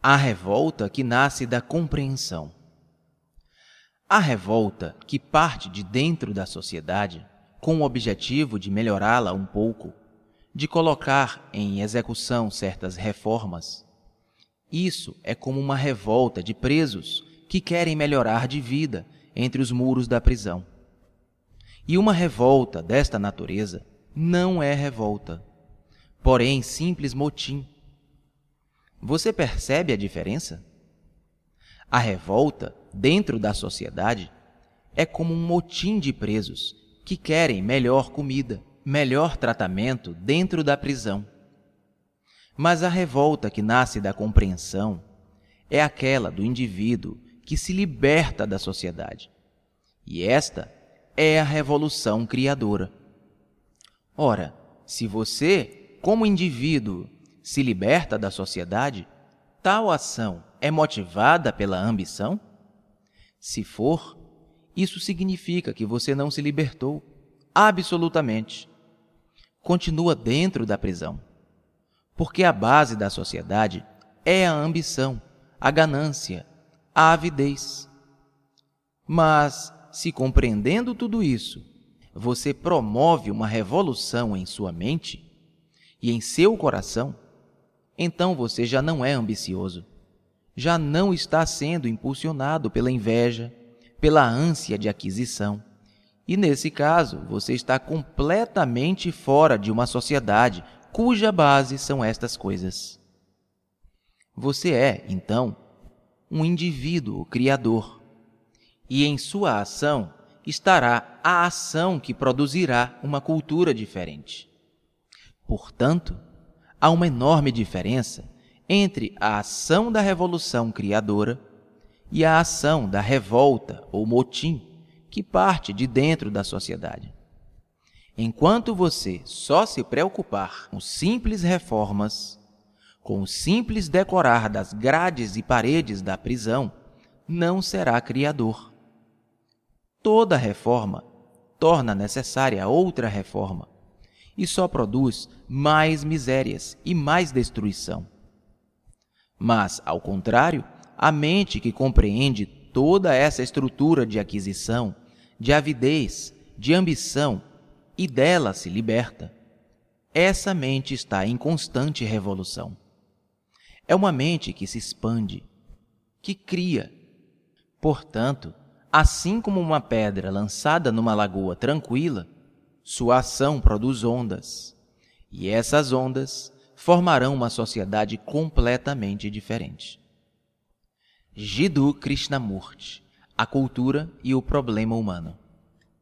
A revolta que nasce da compreensão. A revolta que parte de dentro da sociedade com o objetivo de melhorá-la um pouco, de colocar em execução certas reformas. Isso é como uma revolta de presos que querem melhorar de vida entre os muros da prisão. E uma revolta desta natureza não é revolta, porém simples motim você percebe a diferença? A revolta, dentro da sociedade, é como um motim de presos que querem melhor comida, melhor tratamento dentro da prisão. Mas a revolta que nasce da compreensão é aquela do indivíduo que se liberta da sociedade. E esta é a revolução criadora. Ora, se você, como indivíduo, se liberta da sociedade, tal ação é motivada pela ambição? Se for, isso significa que você não se libertou absolutamente. Continua dentro da prisão. Porque a base da sociedade é a ambição, a ganância, a avidez. Mas, se compreendendo tudo isso, você promove uma revolução em sua mente e em seu coração, então você já não é ambicioso. Já não está sendo impulsionado pela inveja, pela ânsia de aquisição. E nesse caso, você está completamente fora de uma sociedade cuja base são estas coisas. Você é, então, um indivíduo criador. E em sua ação estará a ação que produzirá uma cultura diferente. Portanto, há uma enorme diferença entre a ação da revolução criadora e a ação da revolta ou motim que parte de dentro da sociedade. Enquanto você só se preocupar com simples reformas, com o simples decorar das grades e paredes da prisão, não será criador. Toda reforma torna necessária outra reforma e só produz mais misérias e mais destruição. Mas, ao contrário, a mente que compreende toda essa estrutura de aquisição, de avidez, de ambição e dela se liberta, essa mente está em constante revolução. É uma mente que se expande, que cria. Portanto, assim como uma pedra lançada numa lagoa tranquila, sua ação produz ondas, e essas ondas formarão uma sociedade completamente diferente. Jiddu Krishnamurti A cultura e o problema humano.